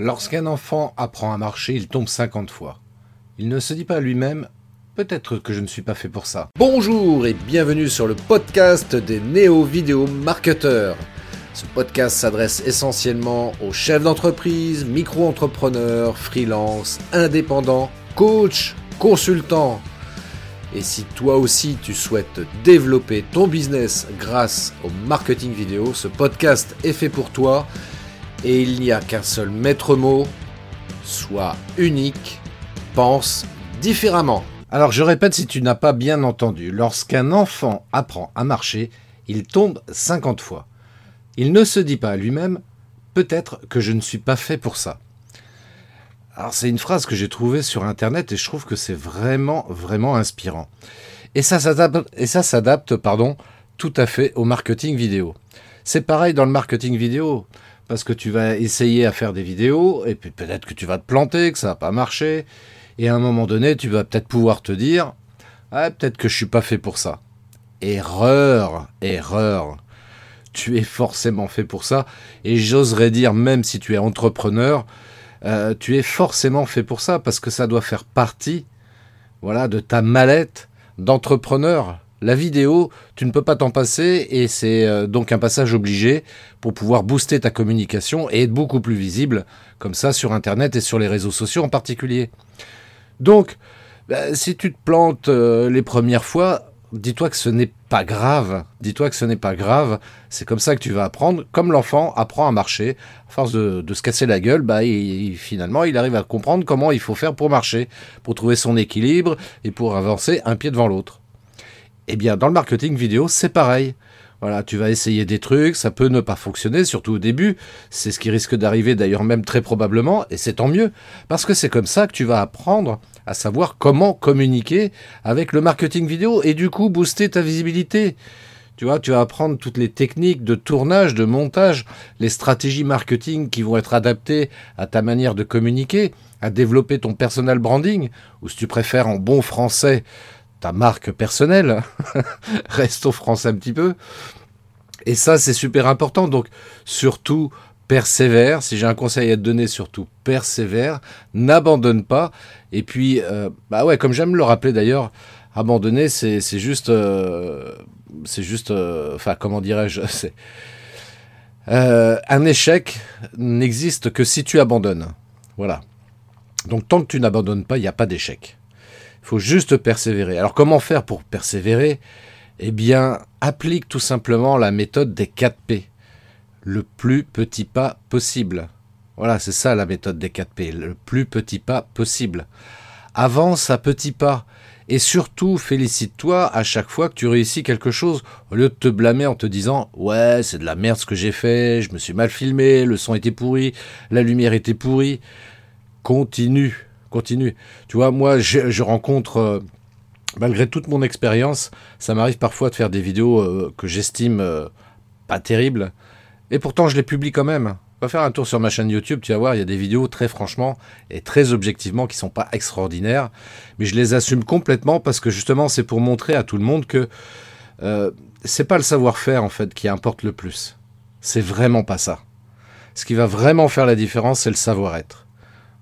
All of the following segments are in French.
Lorsqu'un enfant apprend à marcher, il tombe 50 fois. Il ne se dit pas lui-même Peut-être que je ne suis pas fait pour ça. Bonjour et bienvenue sur le podcast des néo-vidéo marketeurs. Ce podcast s'adresse essentiellement aux chefs d'entreprise, micro-entrepreneurs, freelance, indépendants, coachs, consultants. Et si toi aussi tu souhaites développer ton business grâce au marketing vidéo, ce podcast est fait pour toi et il n'y a qu'un seul maître mot, sois unique, pense différemment. Alors je répète si tu n'as pas bien entendu, lorsqu'un enfant apprend à marcher, il tombe 50 fois. Il ne se dit pas à lui-même, peut-être que je ne suis pas fait pour ça. Alors c'est une phrase que j'ai trouvée sur internet et je trouve que c'est vraiment vraiment inspirant. Et ça s'adapte pardon tout à fait au marketing vidéo. C'est pareil dans le marketing vidéo parce que tu vas essayer à faire des vidéos, et puis peut-être que tu vas te planter, que ça va pas marcher, et à un moment donné, tu vas peut-être pouvoir te dire, ah, peut-être que je suis pas fait pour ça. Erreur, erreur. Tu es forcément fait pour ça, et j'oserais dire, même si tu es entrepreneur, euh, tu es forcément fait pour ça, parce que ça doit faire partie, voilà, de ta mallette d'entrepreneur. La vidéo, tu ne peux pas t'en passer et c'est euh, donc un passage obligé pour pouvoir booster ta communication et être beaucoup plus visible comme ça sur Internet et sur les réseaux sociaux en particulier. Donc, bah, si tu te plantes euh, les premières fois, dis-toi que ce n'est pas grave. Dis-toi que ce n'est pas grave. C'est comme ça que tu vas apprendre. Comme l'enfant apprend à marcher. À force de, se casser la gueule, bah, finalement, il arrive à comprendre comment il faut faire pour marcher, pour trouver son équilibre et pour avancer un pied devant l'autre. Eh bien, dans le marketing vidéo, c'est pareil. Voilà, tu vas essayer des trucs, ça peut ne pas fonctionner, surtout au début. C'est ce qui risque d'arriver d'ailleurs même très probablement, et c'est tant mieux, parce que c'est comme ça que tu vas apprendre à savoir comment communiquer avec le marketing vidéo et du coup booster ta visibilité. Tu vois, tu vas apprendre toutes les techniques de tournage, de montage, les stratégies marketing qui vont être adaptées à ta manière de communiquer, à développer ton personal branding, ou si tu préfères en bon français, ta marque personnelle. Reste au français un petit peu. Et ça, c'est super important. Donc, surtout, persévère. Si j'ai un conseil à te donner, surtout persévère. N'abandonne pas. Et puis, euh, bah ouais, comme j'aime le rappeler d'ailleurs, abandonner, c'est juste, euh, c'est juste, euh, enfin, comment dirais-je, un échec n'existe que si tu abandonnes. Voilà. Donc, tant que tu n'abandonnes pas, il n'y a pas d'échec. Il faut juste persévérer. Alors comment faire pour persévérer? Eh bien, applique tout simplement la méthode des 4 P. Le plus petit pas possible. Voilà, c'est ça la méthode des 4 P. Le plus petit pas possible. Avance à petits pas. Et surtout, félicite-toi à chaque fois que tu réussis quelque chose, au lieu de te blâmer en te disant Ouais, c'est de la merde ce que j'ai fait, je me suis mal filmé, le son était pourri, la lumière était pourrie. Continue continue. Tu vois, moi, je, rencontre, euh, malgré toute mon expérience, ça m'arrive parfois de faire des vidéos euh, que j'estime euh, pas terribles, et pourtant je les publie quand même. Va faire un tour sur ma chaîne YouTube, tu vas voir, il y a des vidéos très franchement et très objectivement qui sont pas extraordinaires, mais je les assume complètement parce que justement c'est pour montrer à tout le monde que c'est pas le savoir-faire en fait qui importe le plus. C'est vraiment pas ça. Ce qui va vraiment faire la différence, c'est le savoir-être.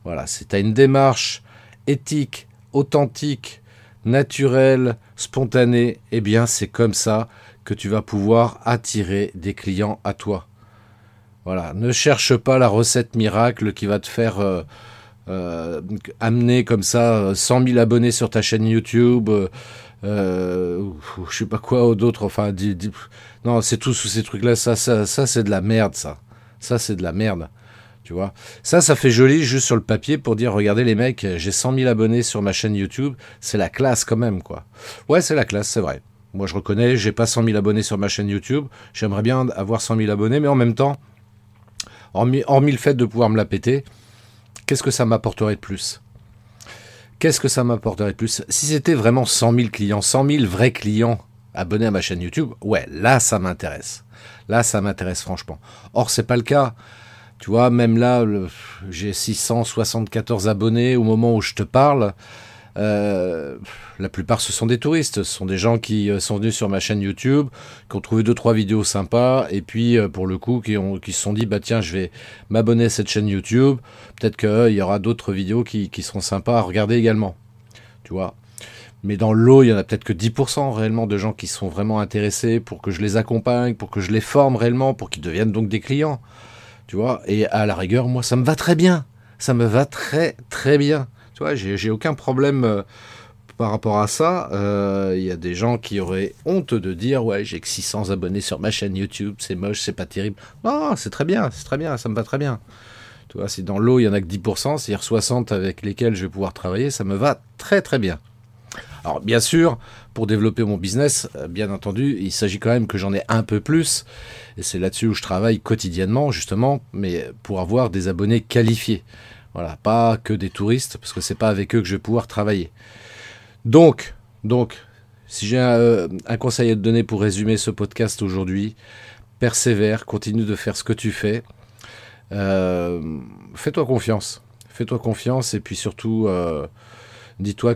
Voilà, tu as une démarche éthique, authentique, naturelle, spontanée, eh bien c'est comme ça que tu vas pouvoir attirer des clients à toi. Voilà, ne cherche pas la recette miracle qui va te faire euh, euh, amener comme ça 100 euh, 000 abonnés sur ta chaîne YouTube. Euh, je sais pas quoi d'autre enfin non c'est tous ces trucs là ça ça, ça c'est de la merde ça ça c'est de la merde tu vois. Ça, ça fait joli juste sur le papier pour dire, regardez les mecs, j'ai 100 000 abonnés sur ma chaîne YouTube, c'est la classe quand même, quoi. Ouais, c'est la classe, c'est vrai. Moi, je reconnais, j'ai pas 100 000 abonnés sur ma chaîne YouTube, j'aimerais bien avoir 100 000 abonnés, mais en même temps, hormis, le fait de pouvoir me la péter, qu'est-ce que ça m'apporterait de plus? Qu'est-ce que ça m'apporterait de plus? Si c'était vraiment 100 000 clients, 100 000 vrais clients abonnés à ma chaîne YouTube, ouais, là, ça m'intéresse. Là, ça m'intéresse franchement. Or, c'est pas le cas. Tu vois, même là, j'ai 674 abonnés au moment où je te parle. Euh, la plupart, ce sont des touristes. Ce sont des gens qui euh, sont venus sur ma chaîne YouTube, qui ont trouvé deux trois vidéos sympas, et puis euh, pour le coup, qui, se sont dit bah tiens, je vais m'abonner à cette chaîne YouTube. Peut-être qu'il y aura d'autres vidéos qui, qui seront sympas à regarder également. Tu vois. Mais dans l'eau, il y en a peut-être que 10% réellement de gens qui sont vraiment intéressés pour que je les accompagne, pour que je les forme réellement, pour qu'ils deviennent donc des clients. Tu vois. Et à la rigueur, moi, ça me va très bien. Ça me va très très bien. Tu vois, j'ai aucun problème euh, par rapport à ça. Il euh, y a des gens qui auraient honte de dire ouais, j'ai que 600 abonnés sur ma chaîne YouTube, c'est moche, c'est pas terrible. Non, c'est très bien, c'est très bien, ça me va très bien. Tu vois, si dans l'eau il y en a que 10%, c'est-à-dire 60 avec lesquels je vais pouvoir travailler, ça me va très très bien. Alors bien sûr, pour développer mon business, euh, bien entendu, il s'agit quand même que j'en ai un peu plus, et c'est là-dessus où je travaille quotidiennement justement, mais pour avoir des abonnés qualifiés. Voilà, pas que des touristes, parce que c'est pas avec eux que je vais pouvoir travailler. Donc, donc, si j'ai un, conseil à te donner pour résumer ce podcast aujourd'hui, persévère, continue de faire ce que tu fais. Euh, fais-toi confiance. Fais-toi confiance et puis surtout, euh, dis-toi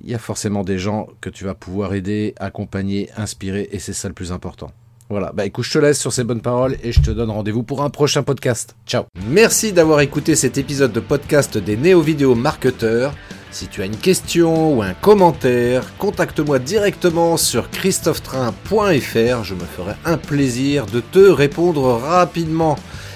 qu'il y a forcément des gens que tu vas pouvoir aider, accompagner, inspirer et c'est ça le plus important. Voilà, bah écoute, je te laisse sur ces bonnes paroles et je te donne rendez-vous pour un prochain podcast. Ciao. Merci d'avoir écouté cet épisode de podcast des néo-vidéo marketeurs. Si tu as une question ou un commentaire, contacte-moi directement sur christophetrain.fr. Je me ferai un plaisir de te répondre rapidement.